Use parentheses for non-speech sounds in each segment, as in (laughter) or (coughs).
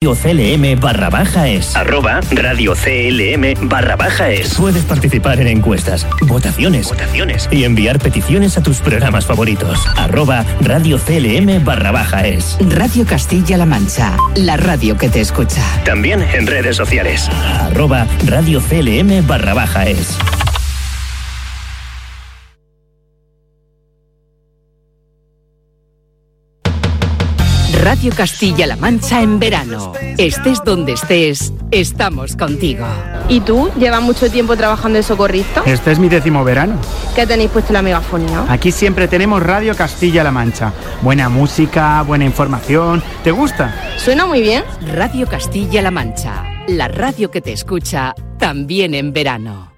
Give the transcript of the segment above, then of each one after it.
Radio CLM barra baja es. Arroba Radio CLM barra baja es. Puedes participar en encuestas, votaciones, votaciones y enviar peticiones a tus programas favoritos. Arroba Radio CLM barra baja es. Radio Castilla-La Mancha, la radio que te escucha. También en redes sociales. Arroba Radio CLM barra baja es. Radio Castilla-La Mancha en verano. Estés donde estés, estamos contigo. ¿Y tú? ¿Llevas mucho tiempo trabajando de socorrista? Este es mi décimo verano. ¿Qué tenéis puesto la megafonía? Aquí siempre tenemos Radio Castilla-La Mancha. Buena música, buena información. ¿Te gusta? Suena muy bien. Radio Castilla-La Mancha, la radio que te escucha también en verano.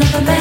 another man.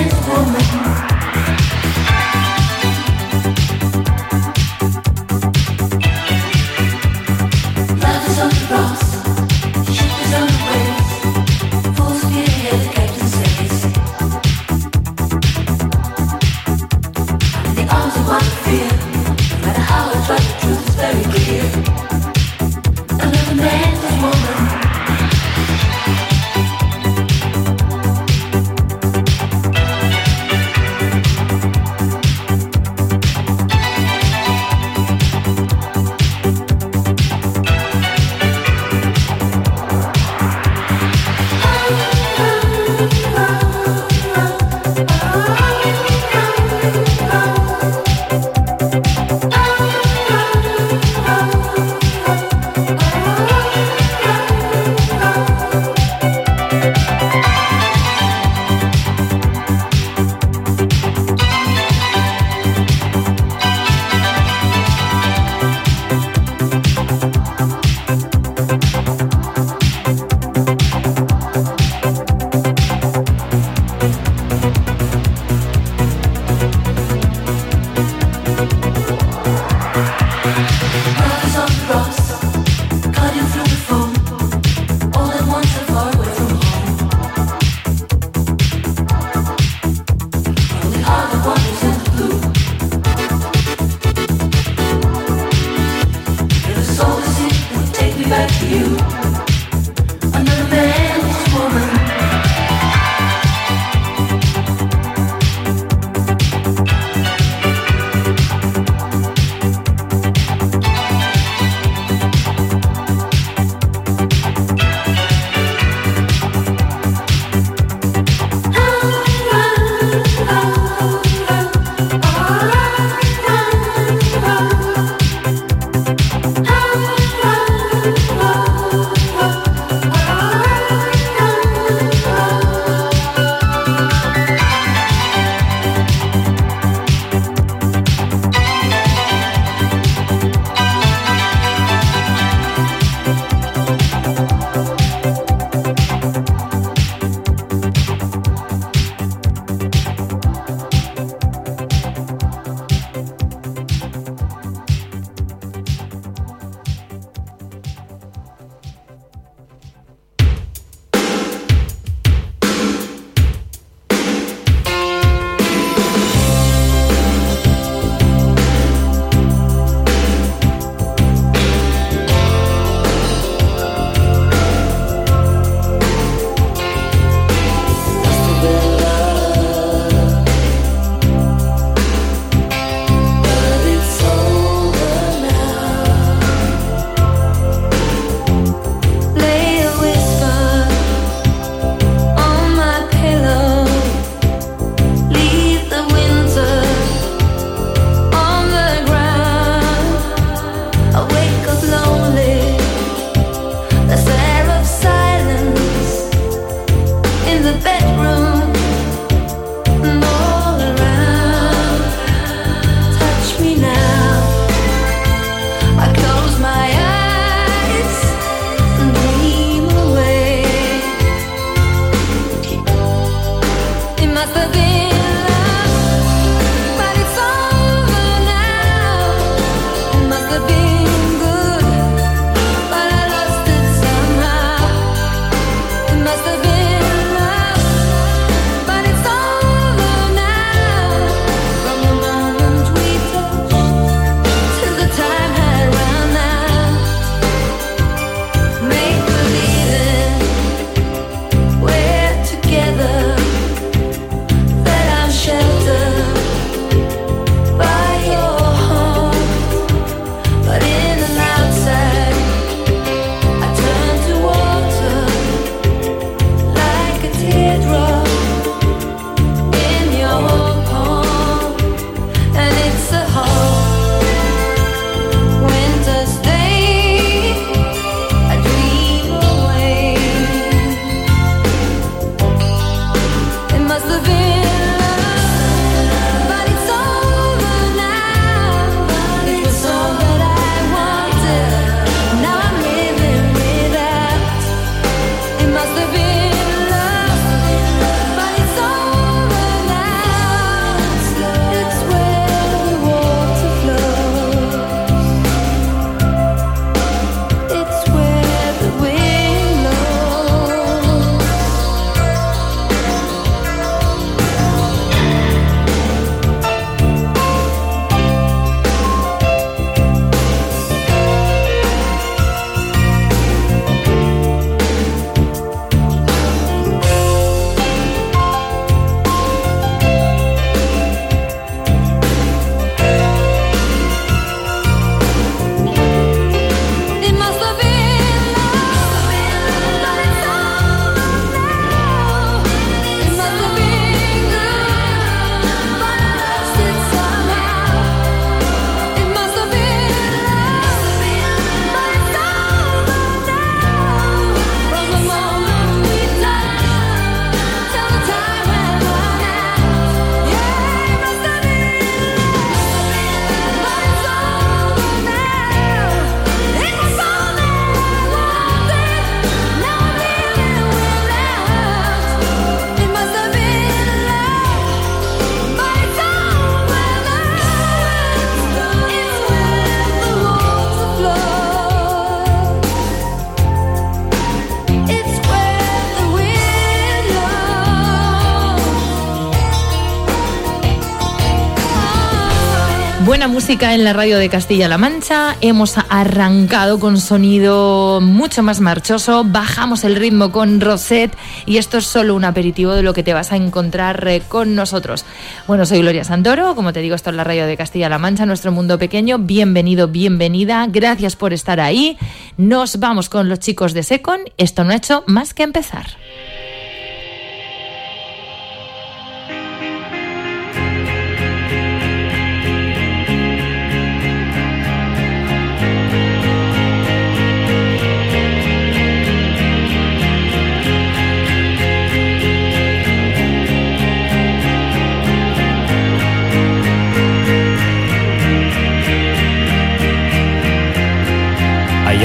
En la radio de Castilla-La Mancha. Hemos arrancado con sonido mucho más marchoso. Bajamos el ritmo con Rosette y esto es solo un aperitivo de lo que te vas a encontrar eh, con nosotros. Bueno, soy Gloria Santoro. Como te digo, esto es la radio de Castilla-La Mancha, nuestro mundo pequeño. Bienvenido, bienvenida. Gracias por estar ahí. Nos vamos con los chicos de Secon. Esto no ha hecho más que empezar.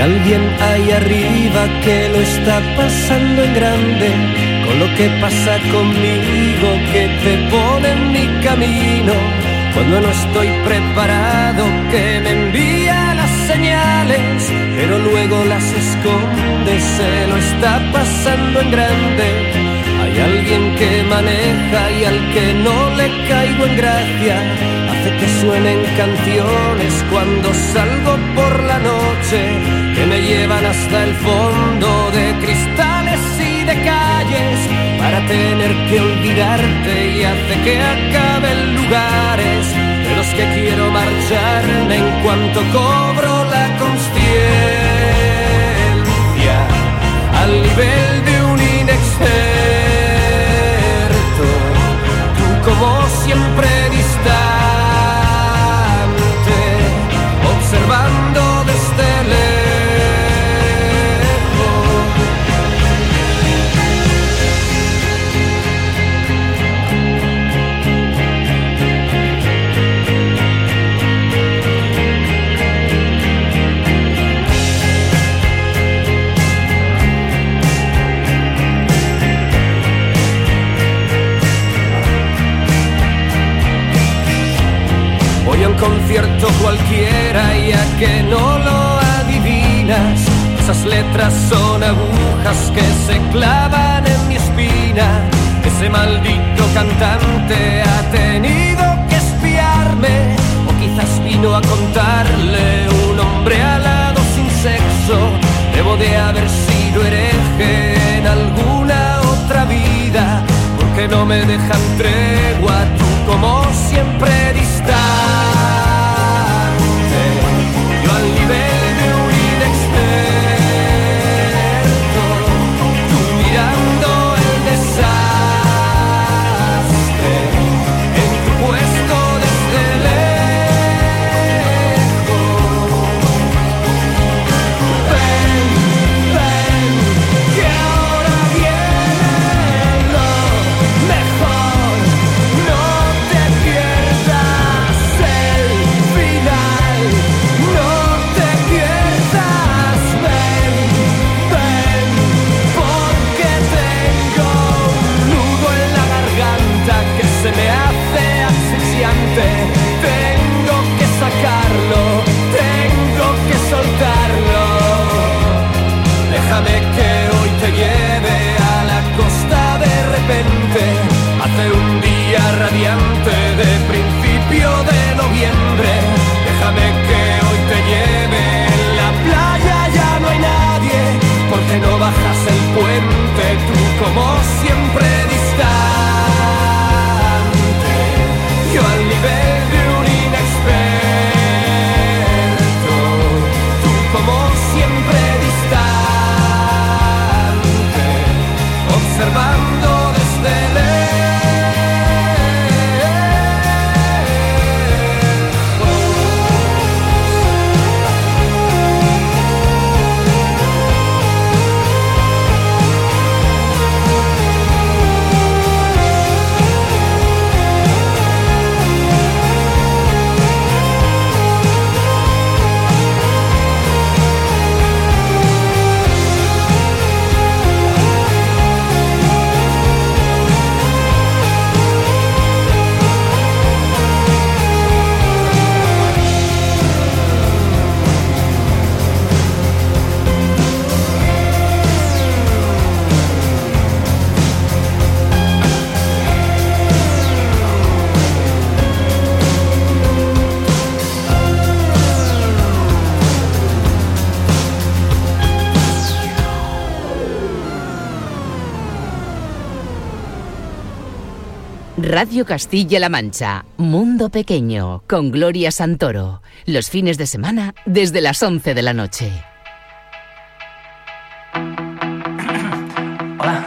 Alguien ahí arriba que lo está pasando en grande con lo que pasa conmigo que te pone en mi camino. Cuando no estoy preparado que me envía las señales pero luego las esconde se lo está pasando en grande hay alguien que maneja y al que no le caigo en gracia. Hace que suenen canciones cuando salgo por la noche, que me llevan hasta el fondo de cristales y de calles, para tener que olvidarte y hace que acaben lugares de los que quiero marcharme en cuanto cobro la conciencia al nivel de un inexperto como siempre distante, observando Radio Castilla-La Mancha, Mundo Pequeño, con Gloria Santoro. Los fines de semana desde las 11 de la noche. (coughs) Hola,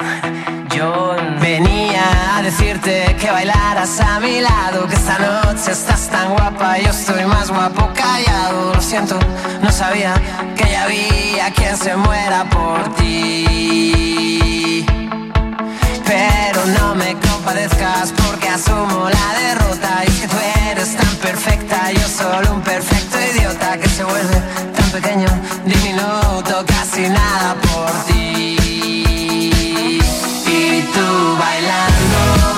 yo venía a decirte que bailaras a mi lado, que esta noche estás tan guapa, yo estoy más guapo callado. Lo siento, no sabía que ya había quien se muera por ti. Pero no me compadezcas porque asumo la derrota. Y que tú eres tan perfecta, yo solo un perfecto idiota que se vuelve tan pequeño, diminuto, casi nada por ti. Y tú bailando,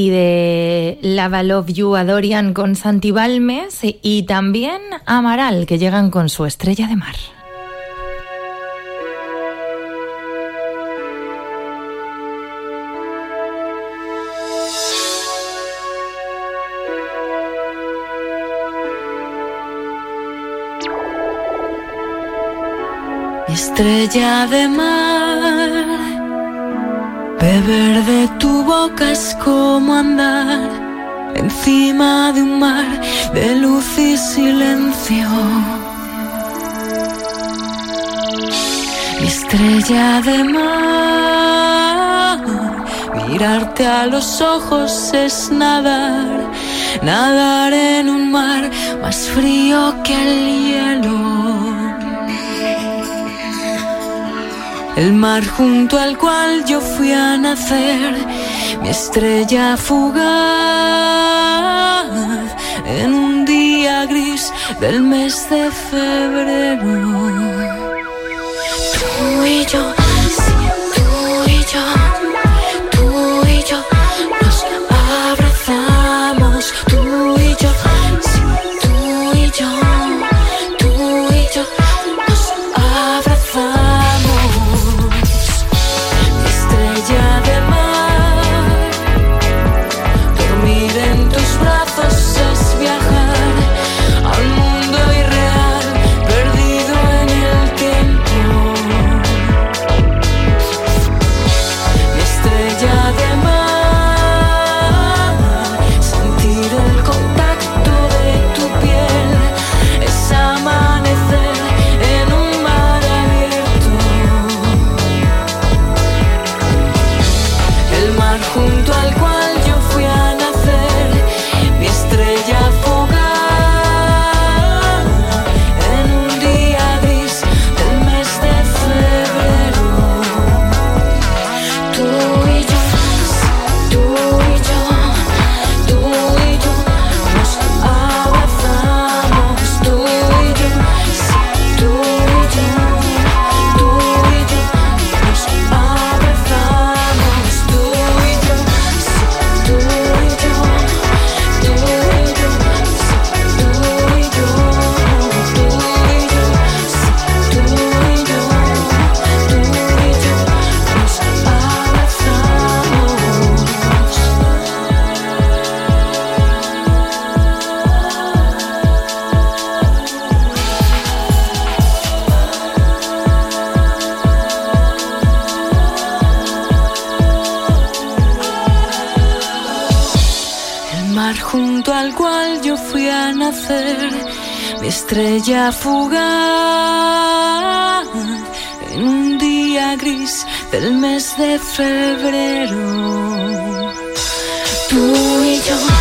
y de Lava Love You a Dorian con Santi Balmes y también a Amaral, que llegan con su estrella de mar. Estrella de mar Beber de tu boca es como andar encima de un mar de luz y silencio. Mi estrella de mar, mirarte a los ojos es nadar, nadar en un mar más frío que el hielo. El mar junto al cual yo fui a nacer, mi estrella fugaz en un día gris del mes de febrero. Tú y yo de febrero. Tú y yo.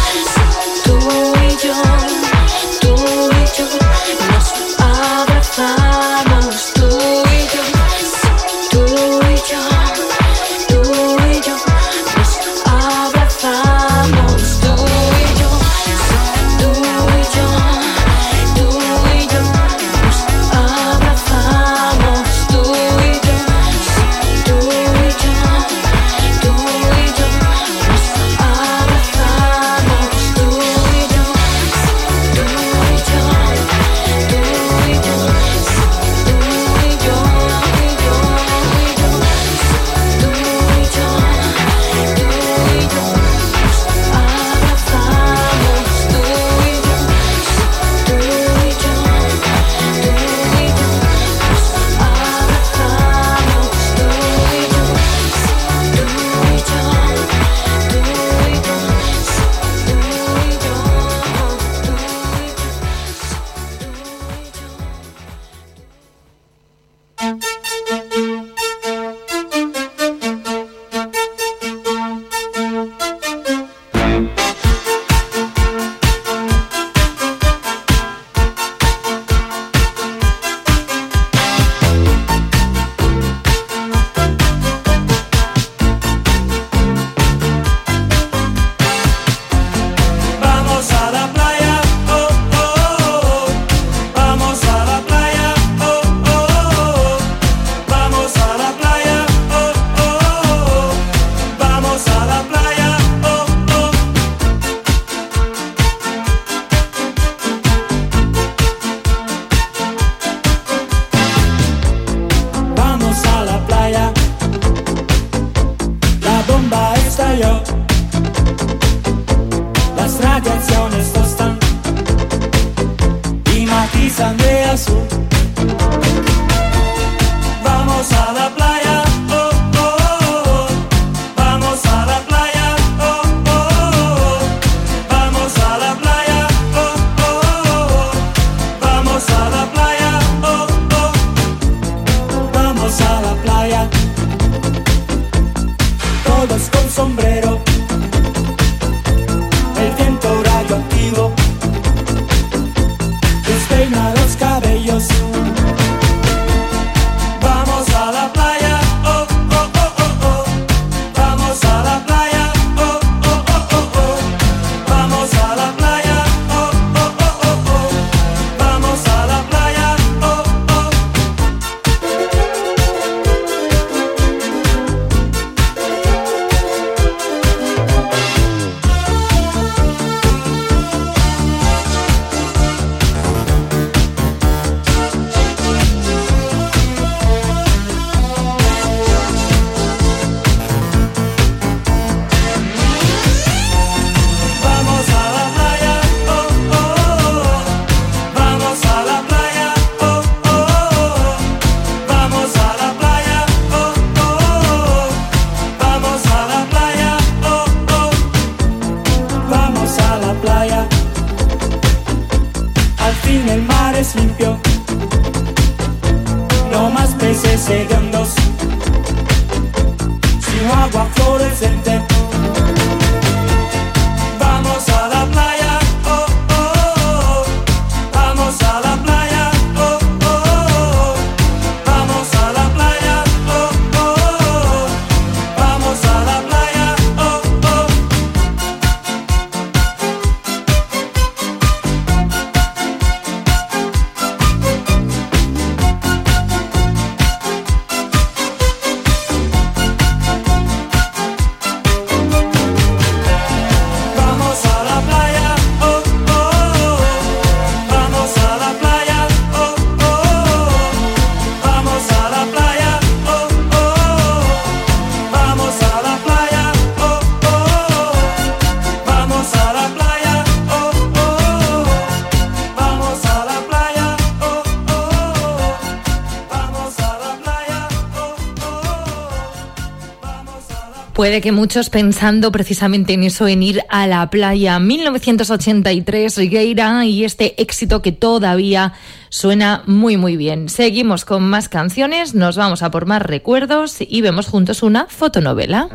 Puede que muchos pensando precisamente en eso, en ir a la playa. 1983, Rigueira y este éxito que todavía suena muy, muy bien. Seguimos con más canciones, nos vamos a por más recuerdos y vemos juntos una fotonovela.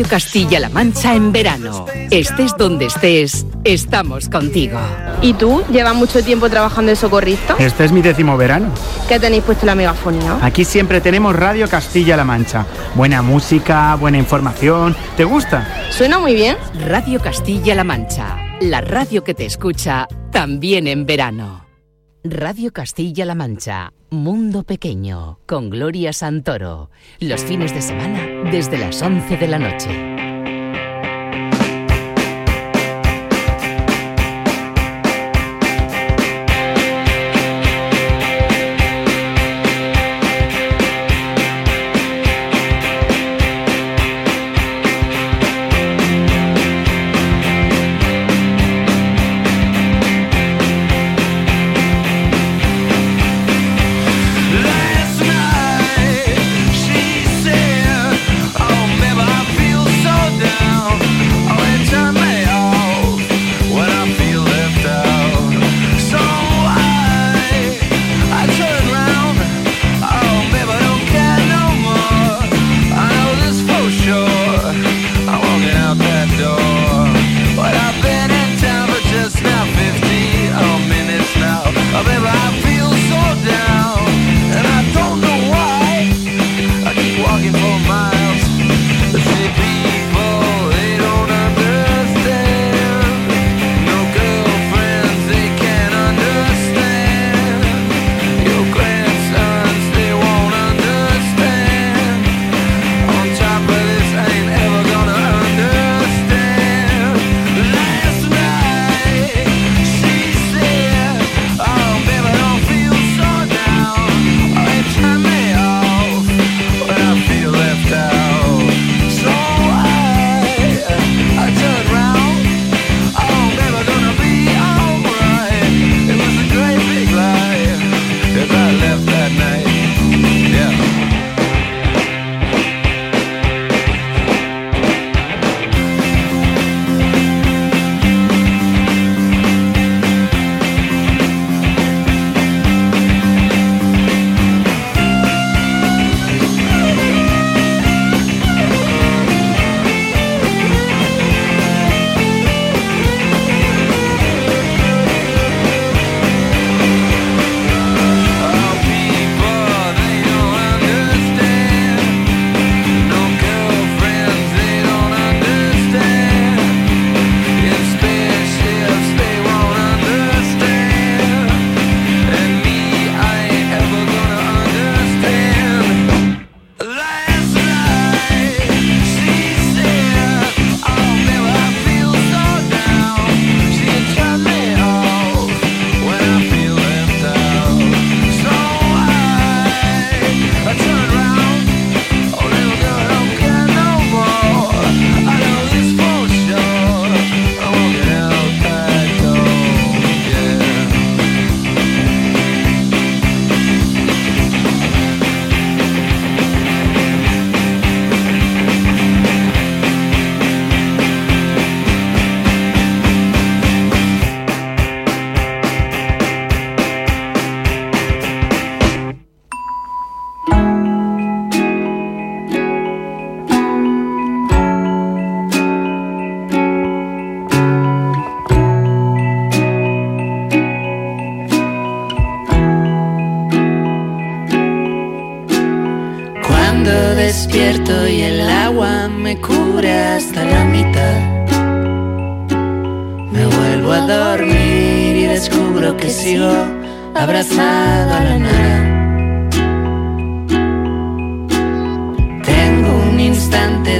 Radio Castilla-La Mancha en verano. Estés donde estés, estamos contigo. ¿Y tú? ¿Llevas mucho tiempo trabajando de socorrista? Este es mi décimo verano. ¿Qué tenéis puesto en la megafonía? Aquí siempre tenemos Radio Castilla-La Mancha. Buena música, buena información. ¿Te gusta? Suena muy bien. Radio Castilla-La Mancha, la radio que te escucha también en verano. Radio Castilla-La Mancha, Mundo Pequeño, con Gloria Santoro. Los fines de semana desde las 11 de la noche.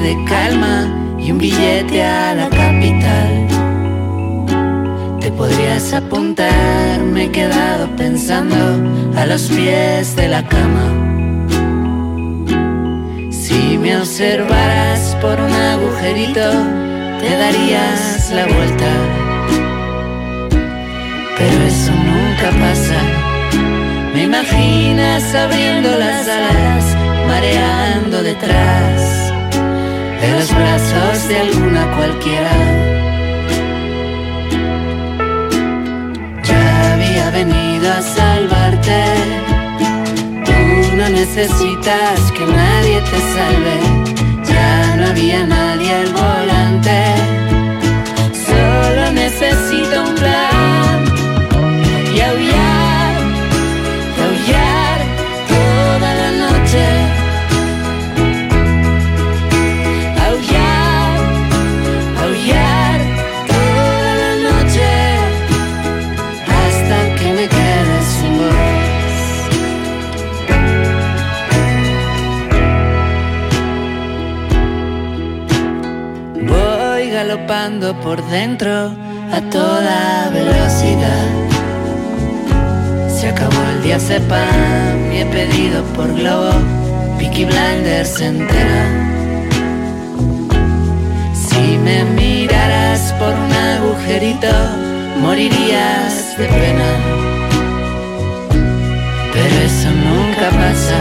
De calma y un billete a la capital. Te podrías apuntar, me he quedado pensando a los pies de la cama. Si me observaras por un agujerito, te darías la vuelta. Pero eso nunca pasa. Me imaginas abriendo las alas, mareando detrás de los brazos de alguna cualquiera. Ya había venido a salvarte. Tú no necesitas que nadie te salve. Ya no había nadie al volante. Solo necesito un plan por dentro a toda velocidad. Se acabó el día sepan y he pedido por globo Peaky Blinders entera. Si me miraras por un agujerito, morirías de pena. Pero eso nunca pasa.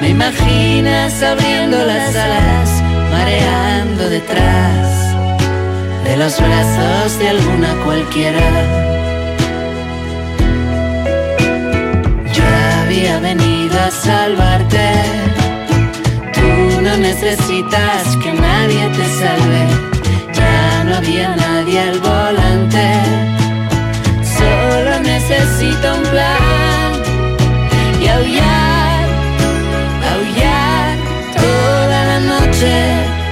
Me imaginas abriendo las alas, mareando detrás de los brazos de alguna cualquiera. Yo había venido a salvarte. Tú no necesitas que nadie te salve. Ya no había nadie al volante. Solo necesito un plan y aullar, aullar toda la noche.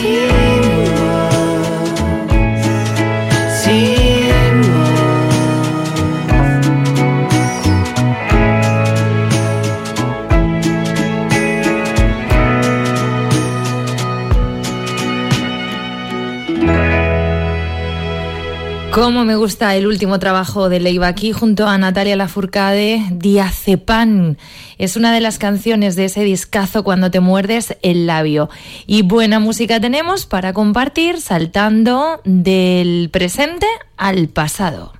see Cómo me gusta el último trabajo de Leiva aquí junto a Natalia Lafourcade, Diazepam. Es una de las canciones de ese discazo cuando te muerdes el labio. Y buena música tenemos para compartir saltando del presente al pasado.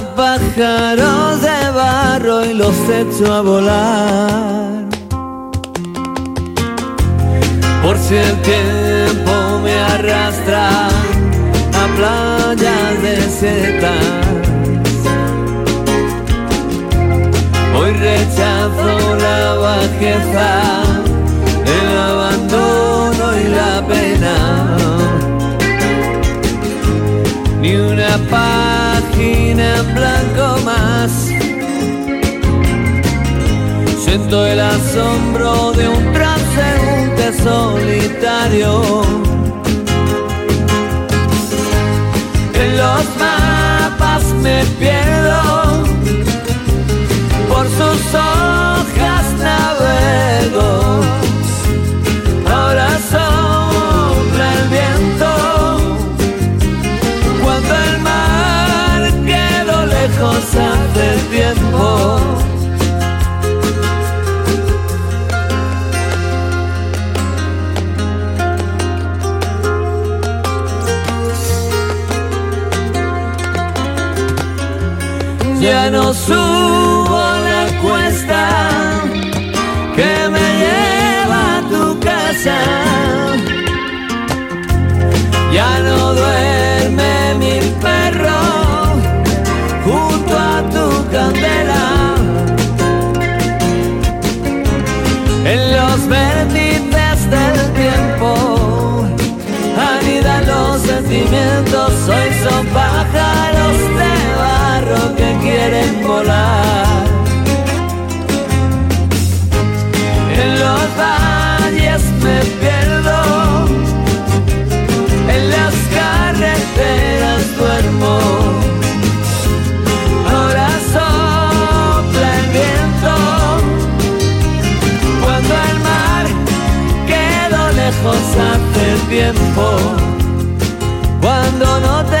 pájaros de barro y los echo a volar. Por si el tiempo me arrastra a playas desiertas. Hoy rechazo la bajeza, el abandono y la pena. Ni una página en blanco más. Siento el asombro de un transeúnte solitario. En los mapas me pierdo, por sus hojas navego. Ahora sopla Ya no subo la cuesta En los valles me pierdo, en las carreteras duermo. Ahora sopla el viento, cuando el mar quedó lejos hace tiempo, cuando no te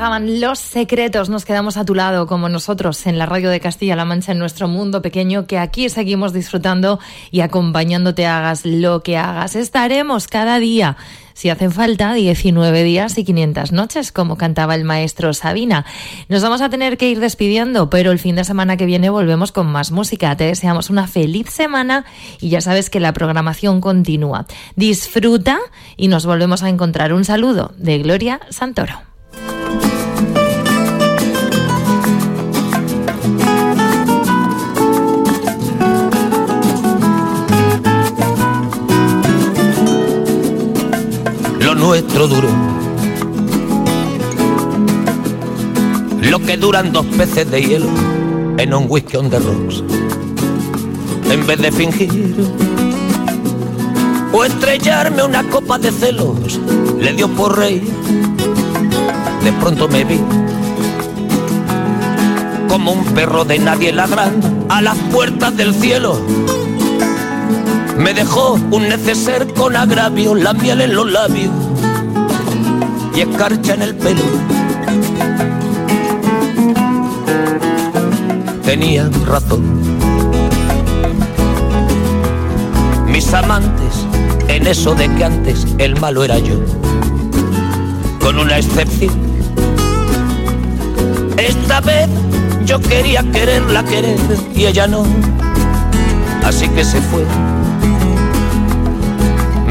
Los secretos. Nos quedamos a tu lado, como nosotros, en la radio de Castilla-La Mancha, en nuestro mundo pequeño, que aquí seguimos disfrutando y acompañándote, hagas lo que hagas. Estaremos cada día. Si hacen falta, 19 días y 500 noches, como cantaba el maestro Sabina. Nos vamos a tener que ir despidiendo, pero el fin de semana que viene volvemos con más música. Te deseamos una feliz semana y ya sabes que la programación continúa. Disfruta y nos volvemos a encontrar. Un saludo de Gloria Santoro. Nuestro duro. Lo que duran dos peces de hielo en un whisky on the rocks. en vez de fingir. O estrellarme una copa de celos, le dio por rey. De pronto me vi como un perro de nadie ladrando a las puertas del cielo. Me dejó un neceser con agravio, la miel en los labios y escarcha en el pelo. Tenía razón. Mis amantes, en eso de que antes el malo era yo, con una excepción. Esta vez yo quería quererla querer y ella no, así que se fue.